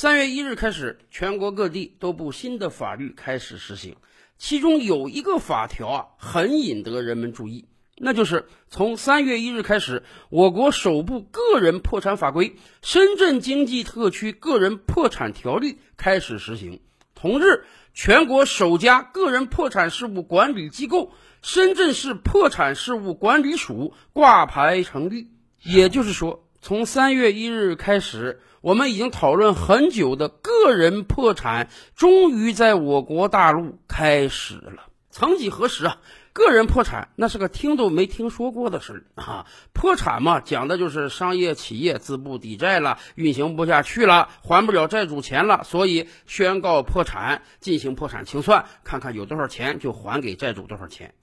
三月一日开始，全国各地多部新的法律开始实行，其中有一个法条啊，很引得人们注意，那就是从三月一日开始，我国首部个人破产法规《深圳经济特区个人破产条例》开始实行。同日，全国首家个人破产事务管理机构——深圳市破产事务管理署挂牌成立。也就是说，从三月一日开始，我们已经讨论很久的个人破产，终于在我国大陆开始了。曾几何时啊，个人破产那是个听都没听说过的事儿啊！破产嘛，讲的就是商业企业资不抵债了，运行不下去了，还不了债主钱了，所以宣告破产，进行破产清算，看看有多少钱就还给债主多少钱。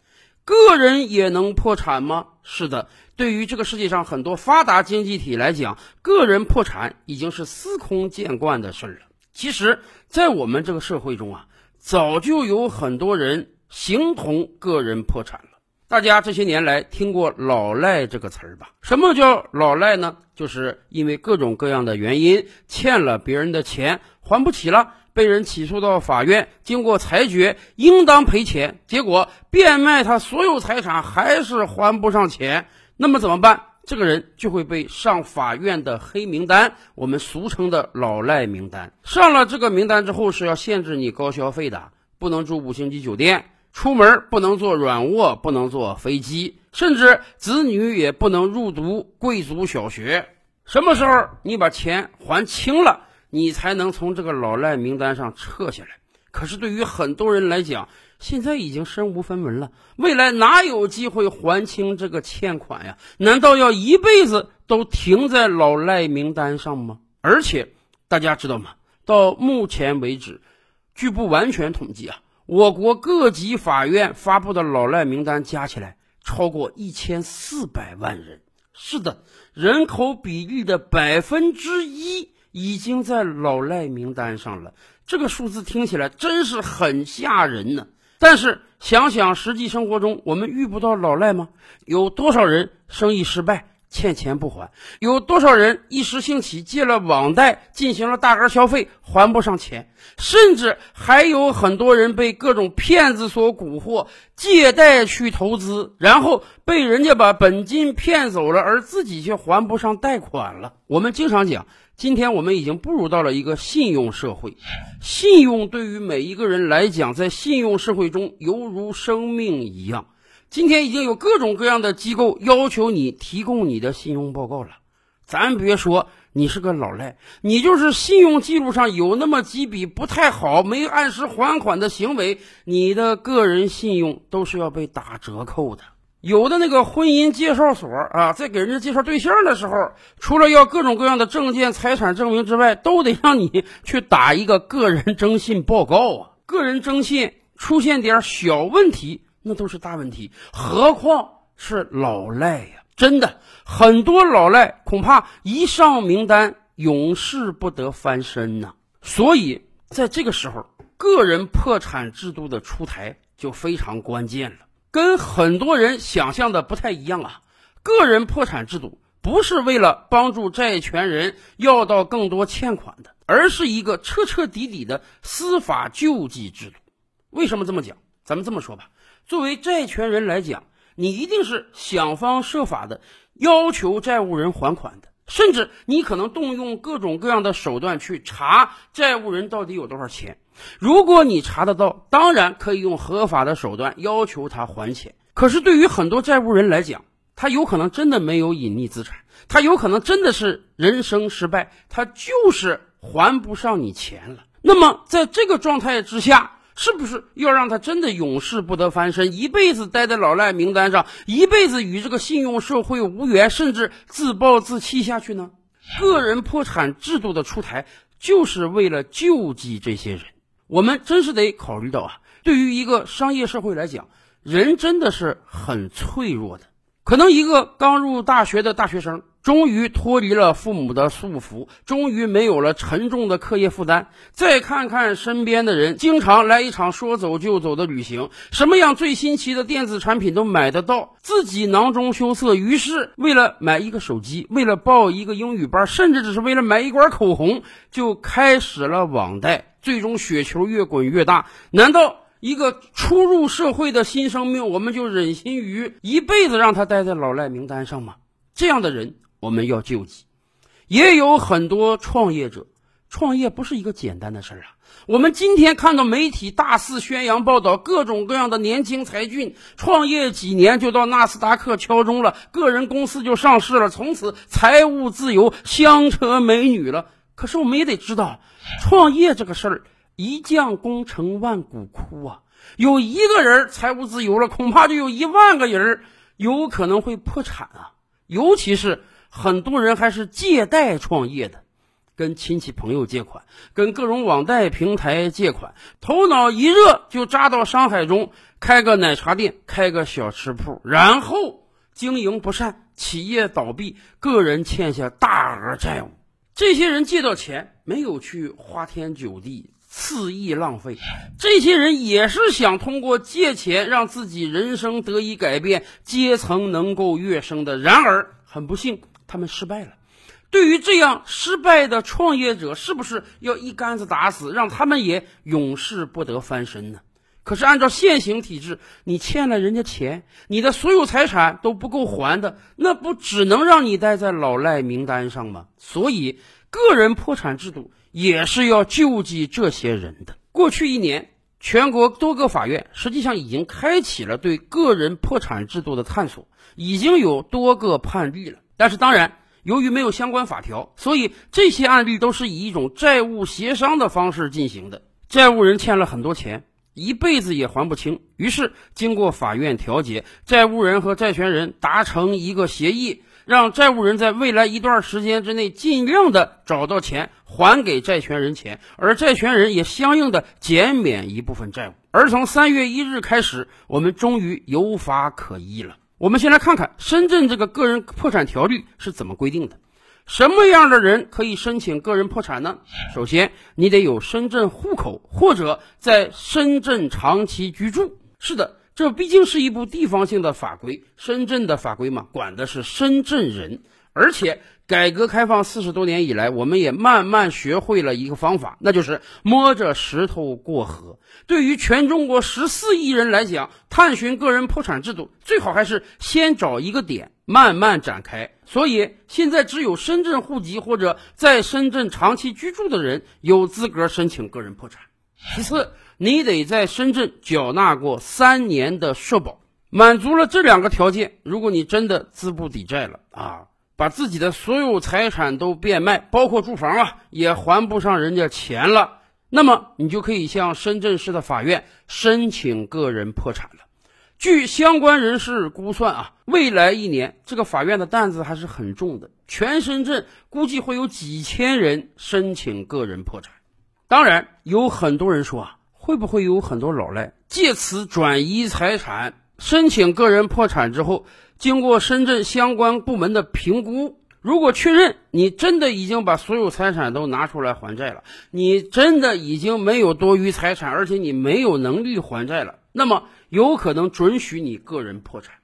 个人也能破产吗？是的，对于这个世界上很多发达经济体来讲，个人破产已经是司空见惯的事儿了。其实，在我们这个社会中啊，早就有很多人形同个人破产了。大家这些年来听过“老赖”这个词儿吧？什么叫老赖呢？就是因为各种各样的原因欠了别人的钱还不起了。被人起诉到法院，经过裁决，应当赔钱。结果变卖他所有财产，还是还不上钱。那么怎么办？这个人就会被上法院的黑名单，我们俗称的老赖名单。上了这个名单之后，是要限制你高消费的，不能住五星级酒店，出门不能坐软卧，不能坐飞机，甚至子女也不能入读贵族小学。什么时候你把钱还清了？你才能从这个老赖名单上撤下来。可是对于很多人来讲，现在已经身无分文了，未来哪有机会还清这个欠款呀？难道要一辈子都停在老赖名单上吗？而且大家知道吗？到目前为止，据不完全统计啊，我国各级法院发布的老赖名单加起来超过一千四百万人。是的，人口比例的百分之一。已经在老赖名单上了，这个数字听起来真是很吓人呢。但是想想实际生活中，我们遇不到老赖吗？有多少人生意失败？欠钱不还，有多少人一时兴起借了网贷进行了大额消费还不上钱，甚至还有很多人被各种骗子所蛊惑，借贷去投资，然后被人家把本金骗走了，而自己却还不上贷款了。我们经常讲，今天我们已经步入到了一个信用社会，信用对于每一个人来讲，在信用社会中犹如生命一样。今天已经有各种各样的机构要求你提供你的信用报告了，咱别说你是个老赖，你就是信用记录上有那么几笔不太好、没按时还款的行为，你的个人信用都是要被打折扣的。有的那个婚姻介绍所啊，在给人家介绍对象的时候，除了要各种各样的证件、财产证明之外，都得让你去打一个个人征信报告啊。个人征信出现点小问题。那都是大问题，何况是老赖呀！真的，很多老赖恐怕一上名单，永世不得翻身呐。所以，在这个时候，个人破产制度的出台就非常关键了。跟很多人想象的不太一样啊，个人破产制度不是为了帮助债权人要到更多欠款的，而是一个彻彻底底的司法救济制度。为什么这么讲？咱们这么说吧。作为债权人来讲，你一定是想方设法的要求债务人还款的，甚至你可能动用各种各样的手段去查债务人到底有多少钱。如果你查得到，当然可以用合法的手段要求他还钱。可是对于很多债务人来讲，他有可能真的没有隐匿资产，他有可能真的是人生失败，他就是还不上你钱了。那么在这个状态之下，是不是要让他真的永世不得翻身，一辈子待在老赖名单上，一辈子与这个信用社会无缘，甚至自暴自弃下去呢？个人破产制度的出台，就是为了救济这些人。我们真是得考虑到啊，对于一个商业社会来讲，人真的是很脆弱的。可能一个刚入大学的大学生。终于脱离了父母的束缚，终于没有了沉重的课业负担。再看看身边的人，经常来一场说走就走的旅行，什么样最新奇的电子产品都买得到，自己囊中羞涩。于是，为了买一个手机，为了报一个英语班，甚至只是为了买一管口红，就开始了网贷。最终，雪球越滚越大。难道？一个初入社会的新生命，我们就忍心于一辈子让他待在老赖名单上吗？这样的人我们要救济。也有很多创业者，创业不是一个简单的事儿啊。我们今天看到媒体大肆宣扬报道，各种各样的年轻才俊创业几年就到纳斯达克敲钟了，个人公司就上市了，从此财务自由，香车美女了。可是我们也得知道，创业这个事儿。一将功成万骨枯啊！有一个人财务自由了，恐怕就有一万个人有可能会破产啊！尤其是很多人还是借贷创业的，跟亲戚朋友借款，跟各种网贷平台借款，头脑一热就扎到商海中开个奶茶店，开个小吃铺，然后经营不善，企业倒闭，个人欠下大额债务。这些人借到钱，没有去花天酒地。肆意浪费，这些人也是想通过借钱让自己人生得以改变，阶层能够跃升的。然而，很不幸，他们失败了。对于这样失败的创业者，是不是要一竿子打死，让他们也永世不得翻身呢？可是，按照现行体制，你欠了人家钱，你的所有财产都不够还的，那不只能让你待在老赖名单上吗？所以，个人破产制度。也是要救济这些人的。过去一年，全国多个法院实际上已经开启了对个人破产制度的探索，已经有多个判例了。但是，当然，由于没有相关法条，所以这些案例都是以一种债务协商的方式进行的。债务人欠了很多钱，一辈子也还不清，于是经过法院调解，债务人和债权人达成一个协议。让债务人在未来一段时间之内尽量的找到钱还给债权人钱，而债权人也相应的减免一部分债务。而从三月一日开始，我们终于有法可依了。我们先来看看深圳这个个人破产条例是怎么规定的，什么样的人可以申请个人破产呢？首先，你得有深圳户口或者在深圳长期居住。是的。这毕竟是一部地方性的法规，深圳的法规嘛，管的是深圳人。而且改革开放四十多年以来，我们也慢慢学会了一个方法，那就是摸着石头过河。对于全中国十四亿人来讲，探寻个人破产制度，最好还是先找一个点，慢慢展开。所以现在只有深圳户籍或者在深圳长期居住的人有资格申请个人破产。其次，你得在深圳缴纳过三年的社保，满足了这两个条件，如果你真的资不抵债了啊，把自己的所有财产都变卖，包括住房啊，也还不上人家钱了，那么你就可以向深圳市的法院申请个人破产了。据相关人士估算啊，未来一年这个法院的担子还是很重的，全深圳估计会有几千人申请个人破产。当然，有很多人说啊。会不会有很多老赖借此转移财产、申请个人破产之后，经过深圳相关部门的评估，如果确认你真的已经把所有财产都拿出来还债了，你真的已经没有多余财产，而且你没有能力还债了，那么有可能准许你个人破产。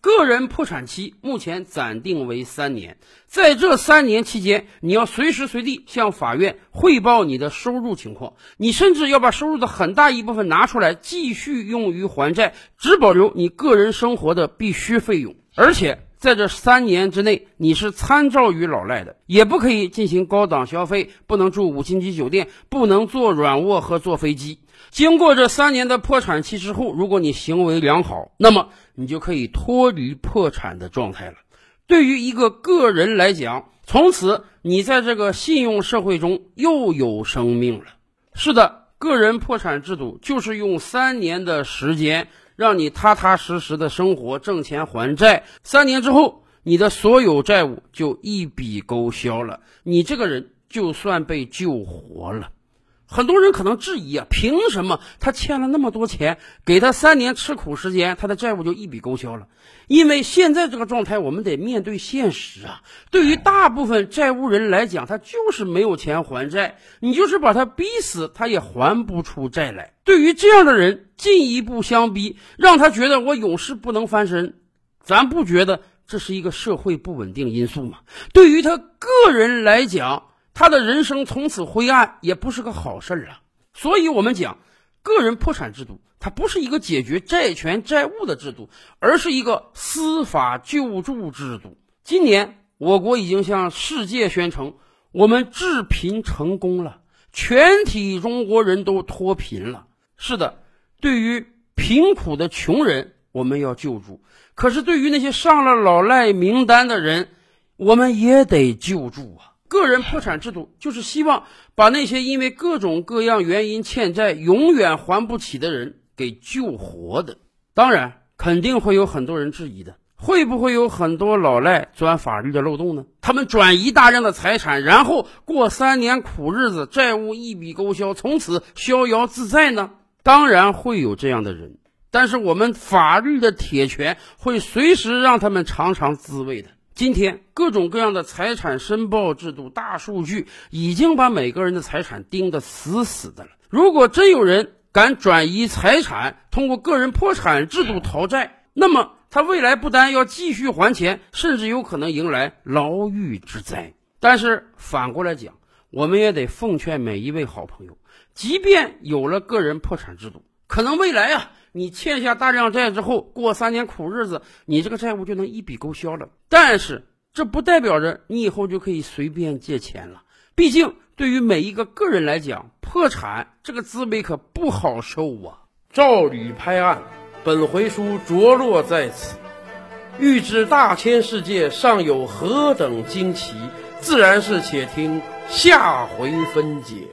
个人破产期目前暂定为三年，在这三年期间，你要随时随地向法院汇报你的收入情况，你甚至要把收入的很大一部分拿出来继续用于还债，只保留你个人生活的必须费用。而且在这三年之内，你是参照于老赖的，也不可以进行高档消费，不能住五星级酒店，不能坐软卧和坐飞机。经过这三年的破产期之后，如果你行为良好，那么你就可以脱离破产的状态了。对于一个个人来讲，从此你在这个信用社会中又有生命了。是的，个人破产制度就是用三年的时间让你踏踏实实的生活，挣钱还债。三年之后，你的所有债务就一笔勾销了，你这个人就算被救活了。很多人可能质疑啊，凭什么他欠了那么多钱，给他三年吃苦时间，他的债务就一笔勾销了？因为现在这个状态，我们得面对现实啊。对于大部分债务人来讲，他就是没有钱还债，你就是把他逼死，他也还不出债来。对于这样的人，进一步相逼，让他觉得我永世不能翻身，咱不觉得这是一个社会不稳定因素吗？对于他个人来讲，他的人生从此灰暗，也不是个好事儿啊。所以，我们讲，个人破产制度，它不是一个解决债权债务的制度，而是一个司法救助制度。今年，我国已经向世界宣称，我们治贫成功了，全体中国人都脱贫了。是的，对于贫苦的穷人，我们要救助；可是，对于那些上了老赖名单的人，我们也得救助啊。个人破产制度就是希望把那些因为各种各样原因欠债、永远还不起的人给救活的。当然，肯定会有很多人质疑的，会不会有很多老赖钻法律的漏洞呢？他们转移大量的财产，然后过三年苦日子，债务一笔勾销，从此逍遥自在呢？当然会有这样的人，但是我们法律的铁拳会随时让他们尝尝滋味的。今天各种各样的财产申报制度、大数据已经把每个人的财产盯得死死的了。如果真有人敢转移财产，通过个人破产制度逃债，那么他未来不单要继续还钱，甚至有可能迎来牢狱之灾。但是反过来讲，我们也得奉劝每一位好朋友，即便有了个人破产制度，可能未来啊。你欠下大量债之后，过三年苦日子，你这个债务就能一笔勾销了。但是这不代表着你以后就可以随便借钱了。毕竟对于每一个个人来讲，破产这个滋味可不好受啊。照吕拍案，本回书着落在此。欲知大千世界尚有何等惊奇，自然是且听下回分解。